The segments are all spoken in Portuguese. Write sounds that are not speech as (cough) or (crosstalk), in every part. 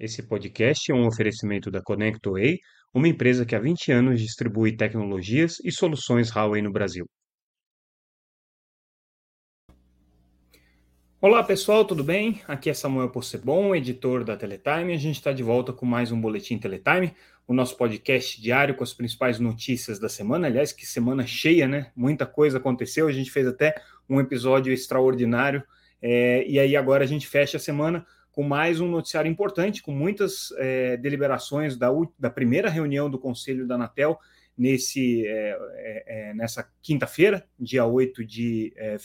Esse podcast é um oferecimento da ConnectWay, uma empresa que há 20 anos distribui tecnologias e soluções Huawei no Brasil. Olá pessoal, tudo bem? Aqui é Samuel Possebon, editor da Teletime. A gente está de volta com mais um Boletim Teletime, o nosso podcast diário com as principais notícias da semana. Aliás, que semana cheia, né? Muita coisa aconteceu. A gente fez até um episódio extraordinário. É, e aí agora a gente fecha a semana com mais um noticiário importante, com muitas é, deliberações da, da, primeira reunião do Conselho da Anatel nesse, é, é, é nessa quinta-feira, dia 8 de é,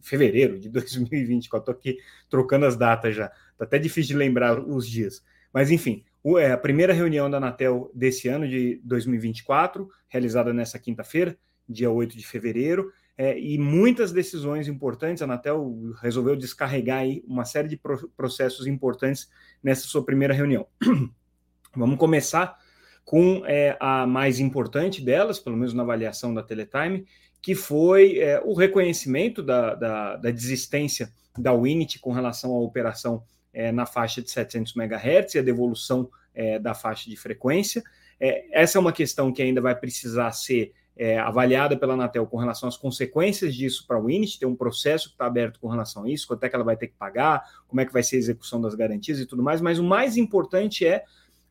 fevereiro de (laughs) 2024. Estou aqui trocando as datas já, está até difícil de lembrar os dias. Mas, enfim, a primeira reunião da Anatel desse ano de 2024, realizada nessa quinta-feira, dia 8 de fevereiro, é, e muitas decisões importantes. A Anatel resolveu descarregar aí uma série de processos importantes nessa sua primeira reunião. (clears throat) Vamos começar com é, a mais importante delas, pelo menos na avaliação da Teletime, que foi é, o reconhecimento da, da, da, desistência da Winit com relação à operação é, na faixa de 700 MHz e a devolução é, da faixa de frequência. É, essa é uma questão que ainda vai precisar ser é, avaliada pela Anatel com relação às consequências disso para a Winit, tem um processo que está aberto com relação a isso, quanto é que ela vai ter que pagar, como é que vai ser a execução das garantias e tudo mais, mas o mais importante é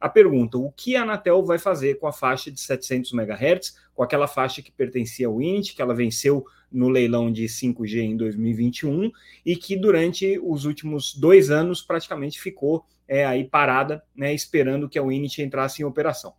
a pergunta: o que a Anatel vai fazer com a faixa de 700 MHz, com aquela faixa que pertencia ao Winit, que ela venceu no leilão de 5G em 2021 e que durante os últimos dois anos praticamente ficou é, aí parada, né, esperando que a Winit entrasse em operação.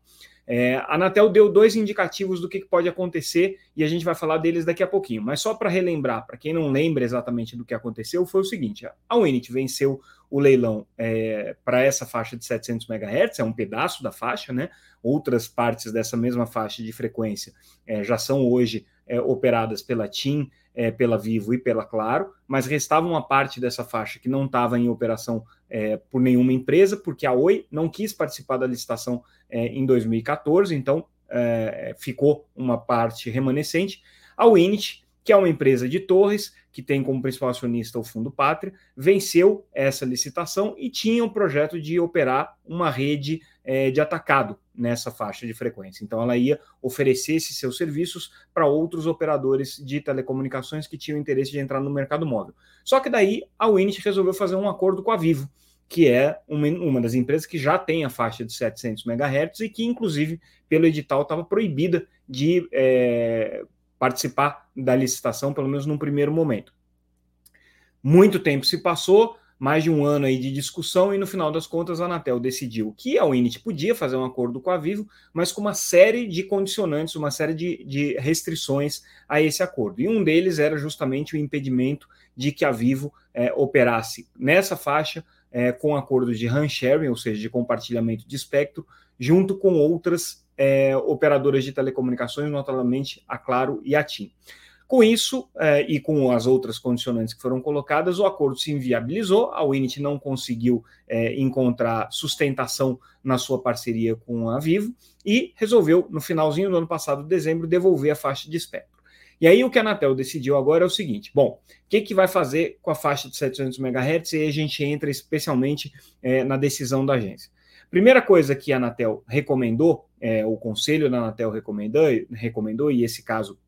É, a Anatel deu dois indicativos do que pode acontecer e a gente vai falar deles daqui a pouquinho. Mas só para relembrar, para quem não lembra exatamente do que aconteceu, foi o seguinte: a Unity venceu o leilão é, para essa faixa de 700 MHz, é um pedaço da faixa, né? Outras partes dessa mesma faixa de frequência é, já são hoje é, operadas pela TIM, é, pela Vivo e pela Claro, mas restava uma parte dessa faixa que não estava em operação é, por nenhuma empresa, porque a Oi não quis participar da licitação é, em 2014, então é, ficou uma parte remanescente. A Winit, que é uma empresa de torres, que tem como principal acionista o Fundo Pátria, venceu essa licitação e tinha o um projeto de operar uma rede é, de atacado nessa faixa de frequência. Então, ela ia oferecer esses seus serviços para outros operadores de telecomunicações que tinham interesse de entrar no mercado móvel. Só que daí a Winit resolveu fazer um acordo com a Vivo, que é uma, uma das empresas que já tem a faixa de 700 MHz e que, inclusive, pelo edital estava proibida de é, participar da licitação, pelo menos num primeiro momento. Muito tempo se passou, mais de um ano aí de discussão, e no final das contas a Anatel decidiu que a Unity podia fazer um acordo com a Vivo, mas com uma série de condicionantes, uma série de, de restrições a esse acordo. E um deles era justamente o impedimento de que a Vivo é, operasse nessa faixa é, com acordo de RAN sharing, ou seja, de compartilhamento de espectro, junto com outras é, operadoras de telecomunicações, notadamente a Claro e a TIM. Com isso, é, e com as outras condicionantes que foram colocadas, o acordo se inviabilizou, a Winit não conseguiu é, encontrar sustentação na sua parceria com a Vivo e resolveu, no finalzinho do ano passado, dezembro, devolver a faixa de espectro. E aí o que a Anatel decidiu agora é o seguinte: bom, o que, que vai fazer com a faixa de 700 MHz? E aí a gente entra especialmente é, na decisão da agência. Primeira coisa que a Anatel recomendou, é, o conselho da Anatel recomendou, recomendou, e esse caso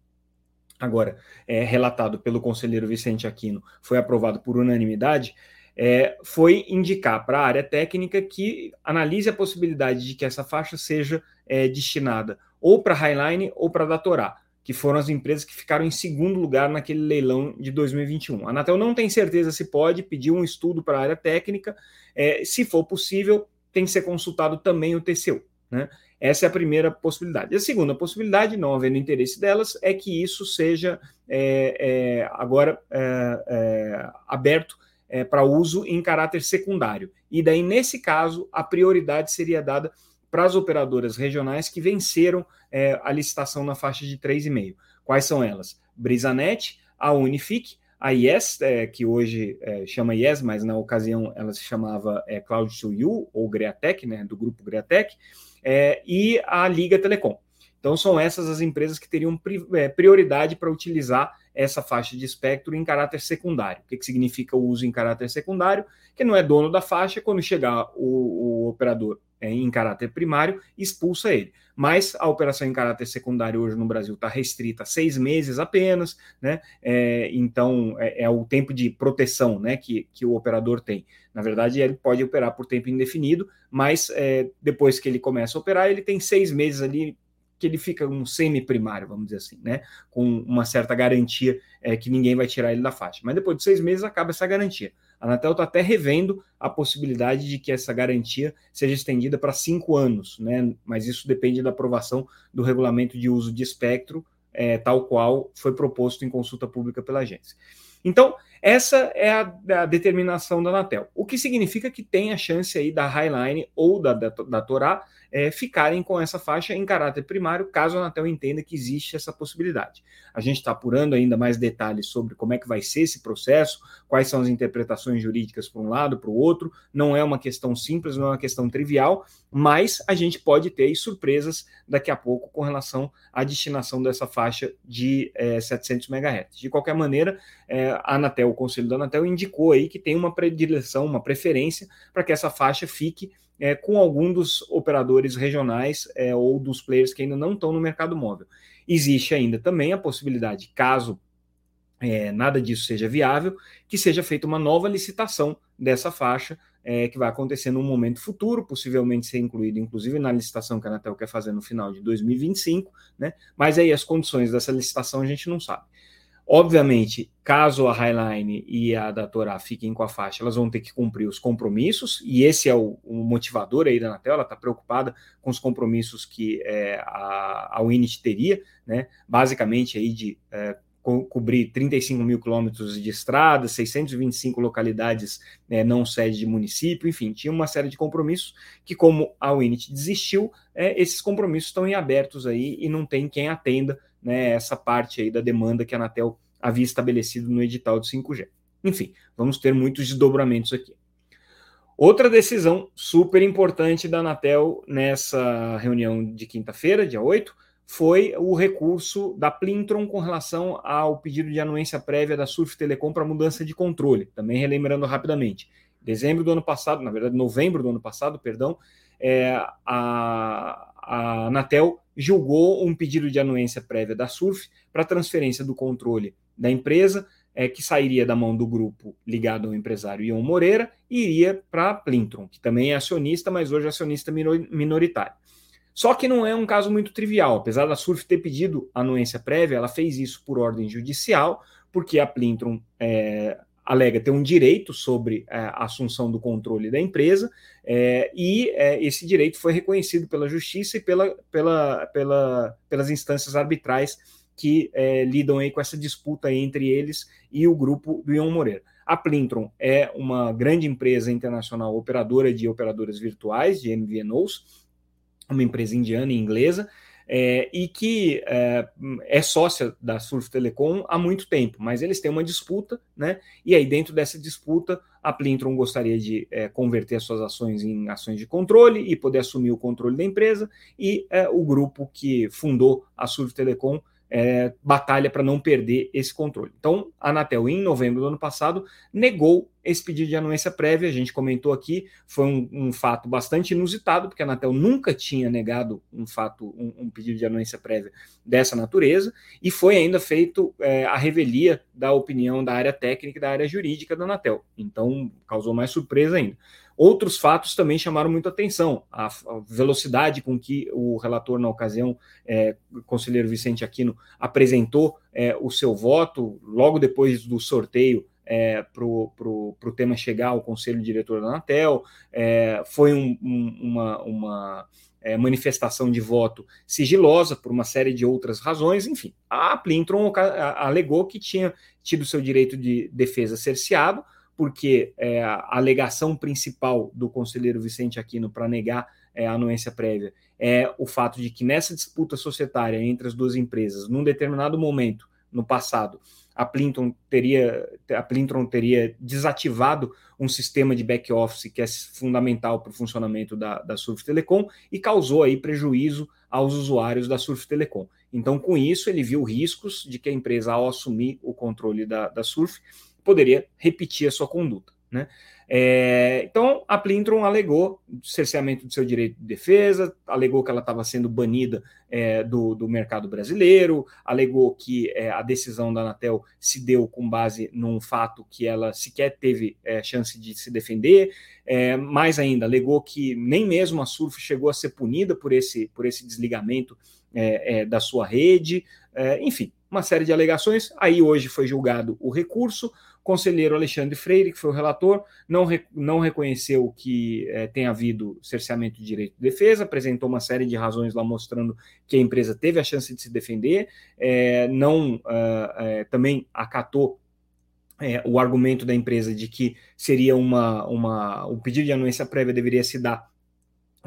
agora é, relatado pelo conselheiro Vicente Aquino, foi aprovado por unanimidade, é, foi indicar para a área técnica que analise a possibilidade de que essa faixa seja é, destinada ou para Highline ou para Datorá, que foram as empresas que ficaram em segundo lugar naquele leilão de 2021. A Anatel não tem certeza se pode pedir um estudo para a área técnica, é, se for possível, tem que ser consultado também o TCU. Né? Essa é a primeira possibilidade. A segunda possibilidade, não havendo interesse delas, é que isso seja é, é, agora é, é aberto é, para uso em caráter secundário. E daí, nesse caso, a prioridade seria dada para as operadoras regionais que venceram é, a licitação na faixa de 3,5. Quais são elas? Brisanet, a Unifique, a Yes, é, que hoje é, chama Yes, mas na ocasião ela se chamava é, Cloud2U, ou Greatec, né, do grupo Greatec, é, e a Liga Telecom. Então, são essas as empresas que teriam é, prioridade para utilizar essa faixa de espectro em caráter secundário. O que, que significa o uso em caráter secundário? Que não é dono da faixa, quando chegar o, o operador em caráter primário, expulsa ele. Mas a operação em caráter secundário hoje no Brasil está restrita a seis meses apenas, né? É, então é, é, o tempo de proteção né, que, que o operador tem. Na verdade, ele pode operar por tempo indefinido, mas é, depois que ele começa a operar, ele tem seis meses ali que ele fica um semi-primário, vamos dizer assim, né? Com uma certa garantia é, que ninguém vai tirar ele da faixa. Mas depois de seis meses acaba essa garantia. A Anatel está até revendo a possibilidade de que essa garantia seja estendida para cinco anos, né? Mas isso depende da aprovação do regulamento de uso de espectro, é, tal qual foi proposto em consulta pública pela agência. Então, essa é a, a, determinação da Anatel, o que significa que tem a chance aí da Highline ou da, da, da Torá é, ficarem com essa faixa em caráter primário, caso a Anatel entenda que existe essa possibilidade. A gente está apurando ainda mais detalhes sobre como é que vai ser esse processo, quais são as interpretações jurídicas para um lado, para o outro. Não é uma questão simples, não é uma questão trivial, mas a gente pode ter surpresas daqui a pouco com relação à destinação dessa faixa de é, 700 MHz. De qualquer maneira, é, a Anatel, o Conselho da Anatel, indicou aí que tem uma predileção, uma preferência para que essa faixa fique é, com algum dos operadores regionais é, ou dos players que ainda não estão no mercado móvel. Existe ainda também a possibilidade, caso é, nada disso seja viável, que seja feita uma nova licitação dessa faixa, é, que vai acontecer num momento futuro, possivelmente ser incluído, inclusive, na licitação que a Anatel quer fazer no final de 2025, né? Mas aí as condições dessa licitação a gente não sabe. Obviamente, caso a Highline e a da Torá fiquem com a faixa, elas vão ter que cumprir os compromissos, e esse é o, o motivador aí da Anatel, ela está preocupada com os compromissos que é, a, a Unity teria, né? basicamente aí de é, co cobrir 35 mil quilômetros de estrada, 625 localidades é, não sede de município, enfim, tinha uma série de compromissos que, como a Unity desistiu, é, esses compromissos estão em abertos aí e não tem quem atenda né, essa parte aí da demanda que a Anatel havia estabelecido no edital de 5G. Enfim, vamos ter muitos desdobramentos aqui. Outra decisão super importante da Anatel nessa reunião de quinta-feira, dia 8, foi o recurso da Plintron com relação ao pedido de anuência prévia da Surf Telecom para mudança de controle. Também relembrando rapidamente. Dezembro do ano passado, na verdade, novembro do ano passado, perdão, é, a, a Anatel julgou um pedido de anuência prévia da SURF para transferência do controle da empresa, é, que sairia da mão do grupo ligado ao empresário Ion Moreira e iria para a Plintron, que também é acionista, mas hoje é acionista minoritário. Só que não é um caso muito trivial. Apesar da SURF ter pedido anuência prévia, ela fez isso por ordem judicial, porque a Plintron é, alega ter um direito sobre é, a assunção do controle da empresa, é, e é, esse direito foi reconhecido pela justiça e pela, pela, pela, pelas instâncias arbitrais que é, lidam aí com essa disputa entre eles e o grupo do Ion Moreira. A Plintron é uma grande empresa internacional operadora de operadoras virtuais, de MVNOs, uma empresa indiana e inglesa, é, e que é, é, sócia da Surf Telecom há muito tempo, mas eles têm uma disputa, né? E aí, dentro dessa disputa, a Plintron gostaria de é, converter as suas ações em ações de controle e poder assumir o controle da empresa, e é, o grupo que fundou a Surf Telecom é, batalha para não perder esse controle. Então, a Anatel, em novembro do ano passado, negou esse pedido de anuência prévia. A gente comentou aqui, foi um, um fato bastante inusitado, porque a Anatel nunca tinha negado um fato, um, um pedido de anuência prévia dessa natureza, e foi ainda feito é, a revelia da opinião da área técnica e da área jurídica da Anatel. Então, causou mais surpresa ainda. Outros fatos também chamaram muita atenção. A, a velocidade com que o relator, na ocasião, é, o conselheiro Vicente Aquino, apresentou é, o seu voto, logo depois do sorteio é, para o tema chegar ao conselho diretor da Anatel, é, foi um, um, uma, uma é, manifestação de voto sigilosa por uma série de outras razões, enfim. A Plintron alegou que tinha tido seu direito de defesa cerceado, porque é, a alegação principal do conselheiro Vicente Aquino para negar é, a anuência prévia é o fato de que nessa disputa societária entre as duas empresas, num determinado momento no passado, a Plintron teria, a Plintron teria desativado um sistema de back-office que é fundamental para o funcionamento da, da Surf Telecom e causou aí prejuízo aos usuários da Surf Telecom. Então, com isso, ele viu riscos de que a empresa, ao assumir o controle da, da Surf, poderia repetir a sua conduta. Né? É, então, a Plintron alegou cerceamento do seu direito de defesa, alegou que ela estava sendo banida é, do, do, mercado brasileiro, alegou que é, a decisão da Anatel se deu com base num fato que ela sequer teve é, chance de se defender, é, mais ainda, alegou que nem mesmo a Surf chegou a ser punida por esse, por esse desligamento é, da sua rede, enfim, uma série de alegações. Aí hoje foi julgado o recurso conselheiro Alexandre Freire, que foi o relator, não, não reconheceu que é, tenha havido cerceamento de direito de defesa, apresentou uma série de razões lá mostrando que a empresa teve a chance de se defender, é, não é, também acatou o argumento da empresa de que seria uma, uma o pedido de anuência prévia deveria se dar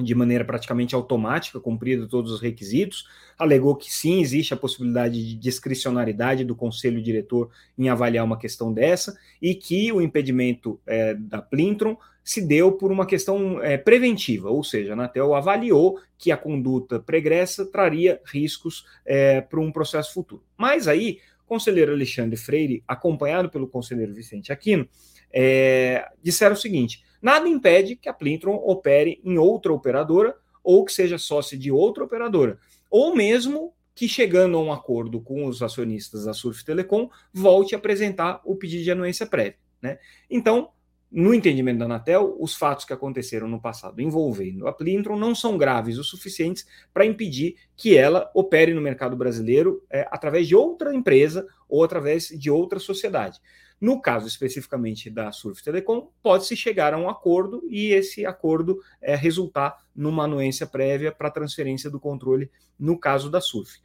de maneira praticamente automática, cumprido todos os requisitos, alegou que sim, existe a possibilidade de discricionariedade do conselho diretor em avaliar uma questão dessa, e que o impedimento é, da Plintron se deu por uma questão é, preventiva, ou seja, a Anatel avaliou que a conduta pregressa traria riscos é, para um processo futuro. Mas aí, o conselheiro Alexandre Freire, acompanhado pelo conselheiro Vicente Aquino, é, disseram o seguinte: nada impede que a Plintron opere em outra operadora ou que seja sócia de outra operadora, ou mesmo que chegando a um acordo com os acionistas da Surf Telecom, volte a apresentar o pedido de anuência prévia. Né? Então, no entendimento da Anatel, os fatos que aconteceram no passado envolvendo a Plintron não são graves o suficientes para impedir que ela opere no mercado brasileiro é, através de outra empresa ou através de outra sociedade. No caso especificamente da Surf Telecom, pode-se chegar a um acordo e esse acordo é, resultar numa anuência prévia para transferência do controle no caso da Surf.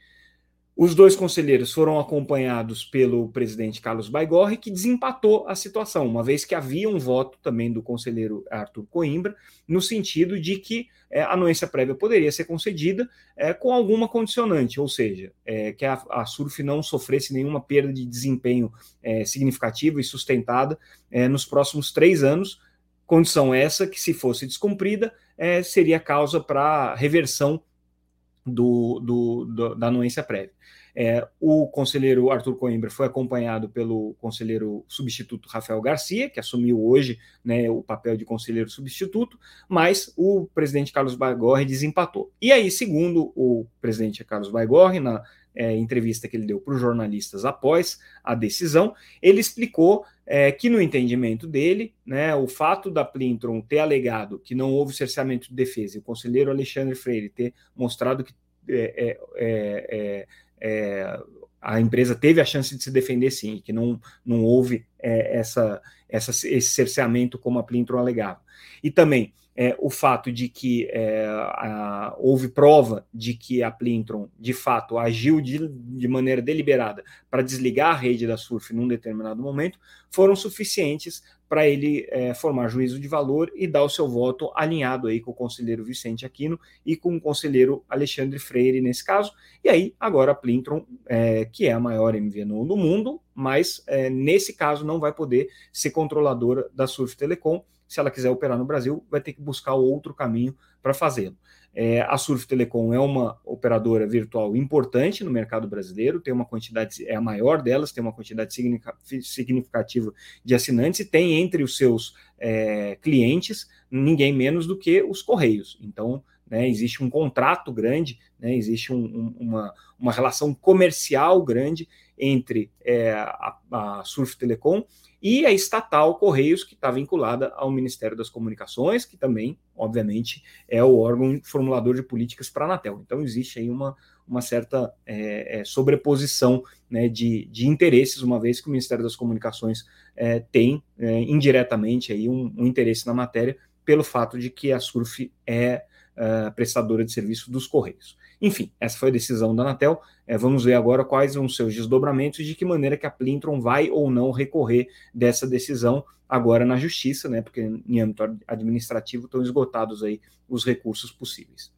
Os dois conselheiros foram acompanhados pelo presidente Carlos Baigorre, que desempatou a situação, uma vez que havia um voto também do conselheiro Arthur Coimbra, no sentido de que é, a anuência prévia poderia ser concedida é, com alguma condicionante, ou seja, é, que a, a, SURF não sofresse nenhuma perda de desempenho é, significativa e sustentada é, nos próximos três anos, condição essa que, se fosse descumprida, é, seria causa para reversão do, do, do, da anuência prévia. É, o conselheiro Arthur Coimbra foi acompanhado pelo conselheiro substituto Rafael Garcia, que assumiu hoje né, o papel de conselheiro substituto, mas o presidente Carlos Baigorre desempatou. E aí, segundo o presidente Carlos Baigorre, na é, entrevista que ele deu para os jornalistas após a decisão, ele explicou é, que, no entendimento dele, né, o fato da Plintron ter alegado que não houve cerceamento de defesa e o conselheiro Alexandre Freire ter mostrado que é, é, é, é, a empresa teve a chance de se defender sim, que não, não houve é, essa, essa, esse cerceamento como a Plintron alegava. E também é, o fato de que é, a, houve prova de que a Plintron, de fato, agiu de, de maneira deliberada para desligar a rede da Surf num determinado momento, foram suficientes para ele é, formar juízo de valor e dar o seu voto alinhado aí com o conselheiro Vicente Aquino e com o conselheiro Alexandre Freire nesse caso. E aí, agora a Plintron, é, que é a maior MVNO do mundo, mas é, nesse caso não vai poder ser controladora da Surf Telecom, se ela quiser operar no Brasil, vai ter que buscar outro caminho para fazê-lo. É, a Surf Telecom é uma operadora virtual importante no mercado brasileiro, tem uma quantidade, é a maior delas, tem uma quantidade significativa de assinantes e tem entre os seus é, clientes ninguém menos do que os Correios. Então, né, existe um contrato grande, né, existe um, um, uma, uma relação comercial grande entre é, a, a Surf Telecom e a estatal Correios, que está vinculada ao Ministério das Comunicações, que também, obviamente, é o órgão formulador de políticas para a Anatel. Então, existe aí uma, uma certa é, é, sobreposição né, de, de interesses, uma vez que o Ministério das Comunicações é, tem é, indiretamente aí um, um, interesse na matéria, pelo fato de que a SURF é, é prestadora de serviço dos Correios. Enfim, essa foi a decisão da Anatel. É, vamos ver agora quais ser os desdobramentos e de que maneira que a Plintron vai ou não recorrer dessa decisão agora na justiça, né? Porque em âmbito administrativo estão esgotados aí os recursos possíveis.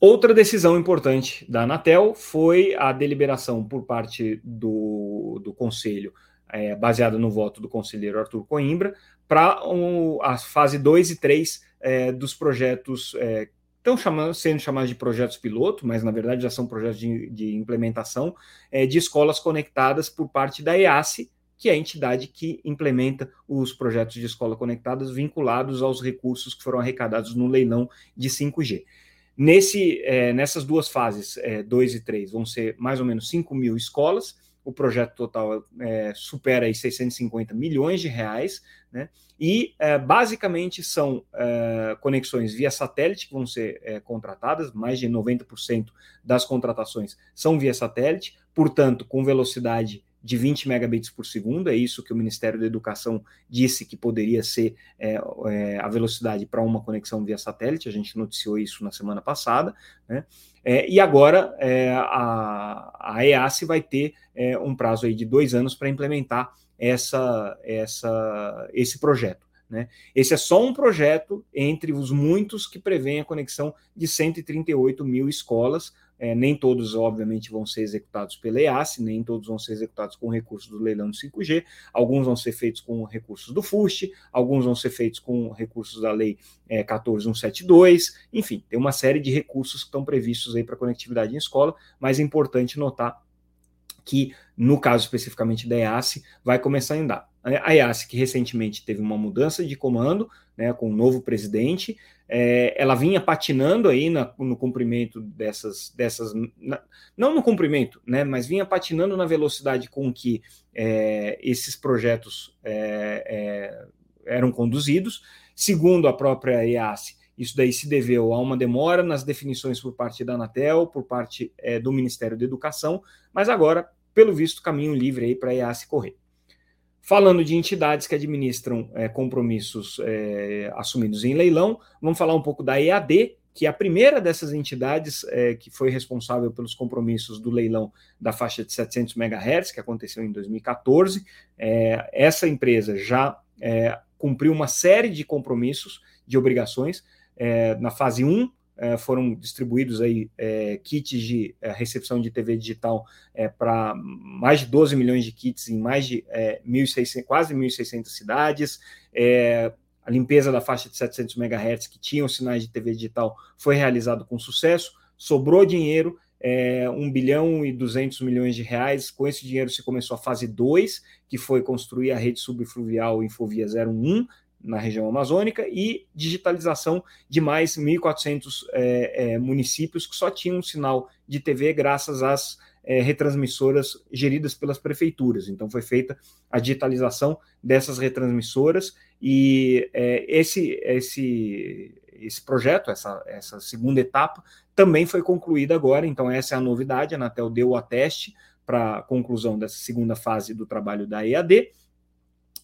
Outra decisão importante da Anatel foi a deliberação por parte do, do Conselho, é, baseada no voto do conselheiro Arthur Coimbra, para um, a fase 2 e 3 é, dos projetos é, estão chamando, sendo chamados de projetos piloto, mas na verdade já são projetos de, de implementação é, de escolas conectadas por parte da EASE, que é a entidade que implementa os projetos de escola conectadas vinculados aos recursos que foram arrecadados no leilão de 5G. Nesse, é, nessas duas fases, 2 é, e 3, vão ser mais ou menos 5 mil escolas, o projeto total é, supera aí 650 milhões de reais, né? E é, basicamente são é, conexões via satélite que vão ser é, contratadas, mais de 90% das contratações são via satélite, portanto, com velocidade de 20 megabits por segundo, é isso que o Ministério da Educação disse que poderia ser é, é, a velocidade para uma conexão via satélite, a gente noticiou isso na semana passada, né? É, e agora a, a EASE vai ter um prazo aí de dois anos para implementar essa, essa, esse projeto. Né? Esse é só um projeto entre os muitos que prevêem a conexão de 138 mil escolas. É, nem todos, obviamente, vão ser executados pela EAS, nem todos vão ser executados com recursos do leilão do 5G, alguns vão ser feitos com recursos do FUST, alguns vão ser feitos com recursos da Lei é, 14172, enfim, tem uma série de recursos que estão previstos aí para conectividade em escola, mas é importante notar que, no caso especificamente da EASE, vai começar a andar. A EASE, que recentemente teve uma mudança de comando, né, com um novo presidente, é, ela vinha patinando aí na, no cumprimento dessas, dessas na, não no cumprimento, né, mas vinha patinando na velocidade com que é, esses projetos é, é eram conduzidos. Segundo a própria EASE, isso daí se deveu a uma demora nas definições por parte da Anatel, por parte é, do Ministério da Educação, mas agora, pelo visto, caminho livre aí para a EASE correr. Falando de entidades que administram é, compromissos é, assumidos em leilão, vamos falar um pouco da EAD, que é a primeira dessas entidades é, que foi responsável pelos compromissos do leilão da faixa de 700 MHz, que aconteceu em 2014. É, essa empresa já é, cumpriu uma série de compromissos, de obrigações. É, na fase 1, é, foram distribuídos aí é, kits de é, recepção de TV digital é, para mais de 12 milhões de kits em mais de 1.600, é, quase 1.600 cidades. A limpeza da faixa de 700 MHz que tinham sinais de TV digital foi realizado com sucesso. Sobrou dinheiro, é, 1 bilhão e 200 milhões de reais. Com esse dinheiro se começou a fase 2, que foi construir a rede subfluvial Infovia 01, na região amazônica e digitalização de mais 1.400 é, é, municípios que só tinham um sinal de TV graças às é, retransmissoras geridas pelas prefeituras. Então foi feita a digitalização dessas retransmissoras e é, esse, esse, esse projeto, essa, essa segunda etapa, também foi concluída agora. Então essa é a novidade. A Anatel deu o ateste para a conclusão dessa segunda fase do trabalho da EAD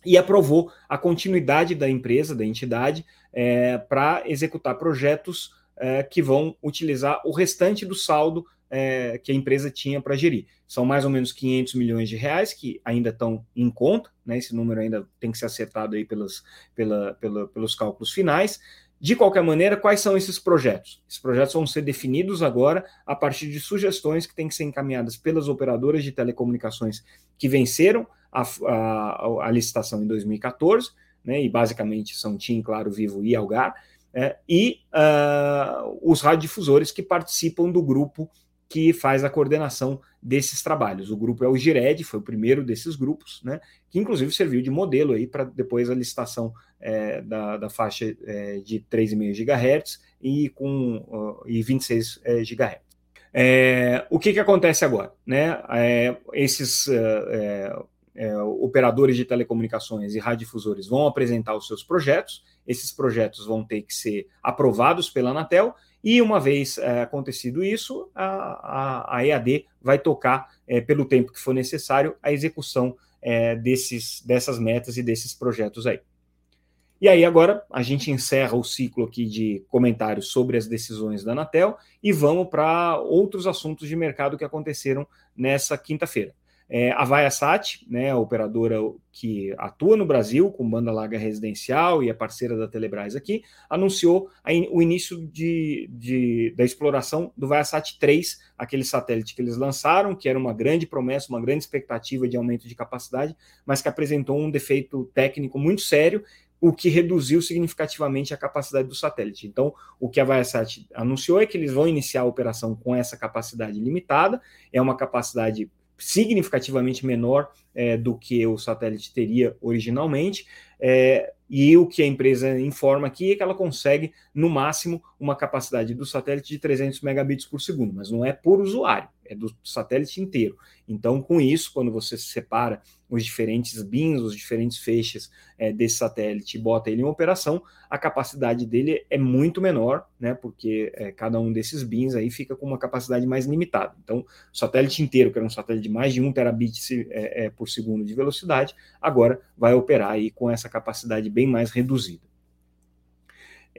e aprovou a continuidade da empresa, da entidade, é, para executar projetos é, que vão utilizar o restante do saldo é, que a empresa tinha para gerir. São mais ou menos 500 milhões de reais que ainda estão em conta, né? esse número ainda tem que ser acertado aí pelos, pela, pela, pelos cálculos finais. De qualquer maneira, quais são esses projetos? Esses projetos vão ser definidos agora a partir de sugestões que têm que ser encaminhadas pelas operadoras de telecomunicações que venceram a, a, a licitação em 2014, né, e basicamente são TIM, Claro, Vivo e Algar, é, e uh, os radiodifusores que participam do grupo que faz a coordenação desses trabalhos. O grupo é o GIRED, foi o primeiro desses grupos, né, que inclusive serviu de modelo aí para depois a licitação é, da, da, faixa é, de 3,5 GHz e, com, uh, e 26 é, GHz. É, o que, que acontece agora? Né? É, esses é, é, operadores de telecomunicações e radiodifusores vão apresentar os seus projetos, esses projetos vão ter que ser aprovados pela Anatel, e uma vez é, acontecido isso, a, a, a, EAD vai tocar, é, pelo tempo que for necessário, a execução é, desses, dessas metas e desses projetos aí. E aí agora a gente encerra o ciclo aqui de comentários sobre as decisões da Anatel e vamos para outros assuntos de mercado que aconteceram nessa quinta-feira. É, a Viasat, né, a operadora que atua no Brasil com banda larga residencial e é parceira da Telebrás aqui, anunciou a, o início de, de, da exploração do Viasat 3, aquele satélite que eles lançaram, que era uma grande promessa, uma grande expectativa de aumento de capacidade, mas que apresentou um defeito técnico muito sério, o que reduziu significativamente a capacidade do satélite. Então, o que a Viasat anunciou é que eles vão iniciar a operação com essa capacidade limitada, é uma capacidade significativamente menor é, do que o satélite teria originalmente, é, e o que a empresa informa aqui é que ela consegue, no máximo, uma capacidade do satélite de 300 megabits por segundo, mas não é por usuário, é do satélite inteiro. Então, com isso, quando você separa os diferentes bins, os diferentes feixes é, desse satélite e bota ele em operação, a capacidade dele é muito menor, né? Porque é, cada um desses bins aí fica com uma capacidade mais limitada. Então, o satélite inteiro, que era um satélite de mais de 1 terabit é, é, por segundo de velocidade, agora vai operar aí com essa capacidade bem mais reduzida.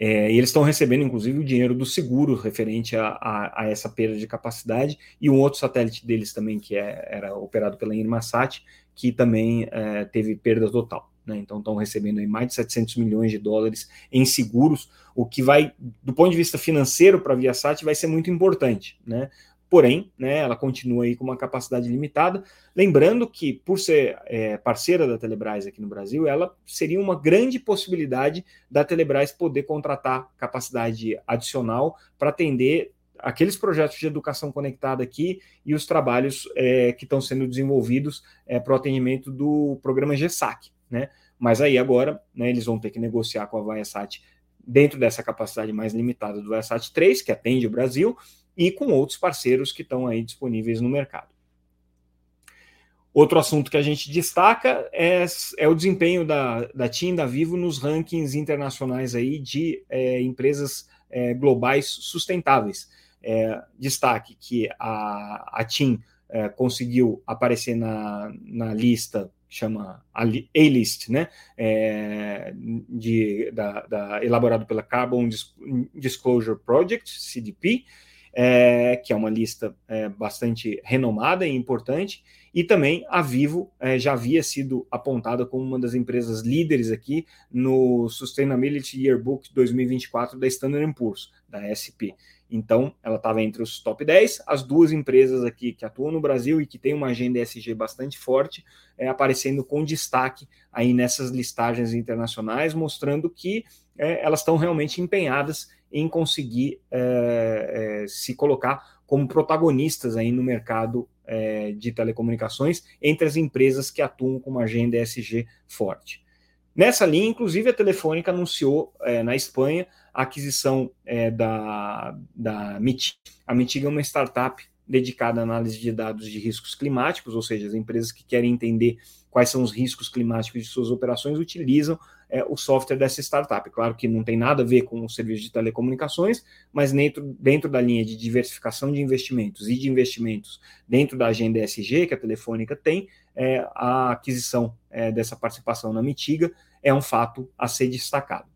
É, e eles estão recebendo, inclusive, o dinheiro do seguro referente a, a, a, essa perda de capacidade, e um outro satélite deles também, que é, era operado pela Inmarsat, que também é, teve perda total. Né? Então, estão recebendo mais de 700 milhões de dólares em seguros, o que vai, do ponto de vista financeiro para a Viasat, vai ser muito importante. Né? Porém, né, ela continua aí com uma capacidade limitada. Lembrando que, por ser é, parceira da Telebrás aqui no Brasil, ela seria uma grande possibilidade da Telebrás poder contratar capacidade adicional para atender aqueles projetos de educação conectada aqui e os trabalhos é, que estão sendo desenvolvidos é, para o atendimento do programa GESAC, né? Mas aí agora, né, eles vão ter que negociar com a Viasat dentro dessa capacidade mais limitada do Viasat 3, que atende o Brasil, e com outros parceiros que estão aí disponíveis no mercado. Outro assunto que a gente destaca é, é o desempenho da, da TIM da Vivo nos rankings internacionais aí de é, empresas é, globais sustentáveis. É, destaque que a, a TIM é, conseguiu aparecer na, na lista chama A-List, né, é, de, da, da, elaborado pela Carbon Disclosure Project, CDP, é, que é uma lista é, bastante renomada e importante, e também a Vivo é, já havia sido apontada como uma das empresas líderes aqui no Sustainability Yearbook 2024 da Standard Poor's, da SP. Então, ela estava entre os top 10. As duas empresas aqui que atuam no Brasil e que têm uma agenda ESG bastante forte, é, aparecendo com destaque aí nessas listagens internacionais, mostrando que é, elas estão realmente empenhadas em conseguir é, é, se colocar como protagonistas aí no mercado é, de telecomunicações entre as empresas que atuam com uma agenda ESG forte. Nessa linha, inclusive, a Telefônica anunciou é, na Espanha a aquisição é, da, da MIT. A MITIG é uma startup dedicada à análise de dados de riscos climáticos, ou seja, as empresas que querem entender quais são os riscos climáticos de suas operações utilizam é, o software dessa startup. Claro que não tem nada a ver com o serviço de telecomunicações, mas dentro, dentro da linha de diversificação de investimentos e de investimentos dentro da agenda ESG que a Telefônica tem, é, a aquisição é, dessa participação na Mitiga é um fato a ser destacado.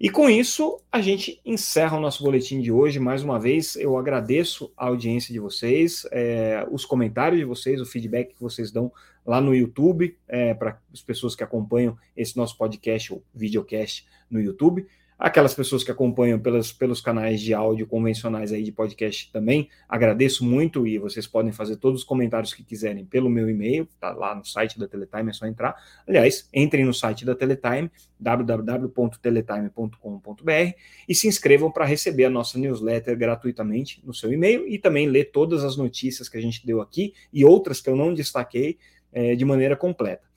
E com isso, a gente encerra o nosso boletim de hoje. Mais uma vez, eu agradeço a audiência de vocês, é, os comentários de vocês, o feedback que vocês dão lá no YouTube, é, para as pessoas que acompanham esse nosso podcast ou videocast no YouTube. Aquelas pessoas que acompanham pelos, pelos canais de áudio convencionais aí de podcast também, agradeço muito e vocês podem fazer todos os comentários que quiserem pelo meu e-mail, tá lá no site da Teletime, é só entrar. Aliás, entrem no site da Teletime, www.teletime.com.br e se inscrevam para receber a nossa newsletter gratuitamente no seu e-mail e também ler todas as notícias que a gente deu aqui e outras que eu não destaquei é, de maneira completa.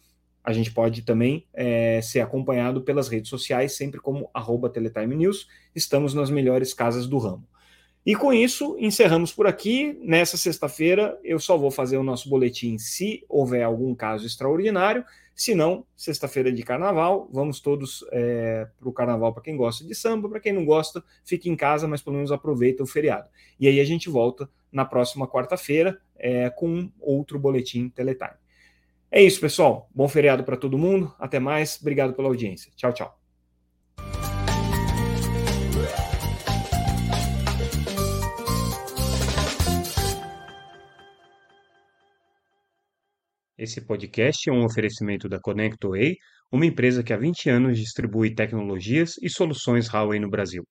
A gente pode também é, ser acompanhado pelas redes sociais, sempre como arroba Teletime News. Estamos nas melhores casas do ramo. E com isso, encerramos por aqui. Nessa sexta-feira, eu só vou fazer o nosso boletim se houver algum caso extraordinário. Se não, sexta-feira de carnaval, vamos todos é, para o carnaval para quem gosta de samba, para quem não gosta, fique em casa, mas pelo menos aproveita o feriado. E aí a gente volta na próxima quarta-feira é, com outro boletim Teletime. É isso, pessoal. Bom feriado para todo mundo. Até mais. Obrigado pela audiência. Tchau, tchau. Esse podcast é um oferecimento da ConnectWay, uma empresa que há 20 anos distribui tecnologias e soluções Huawei no Brasil.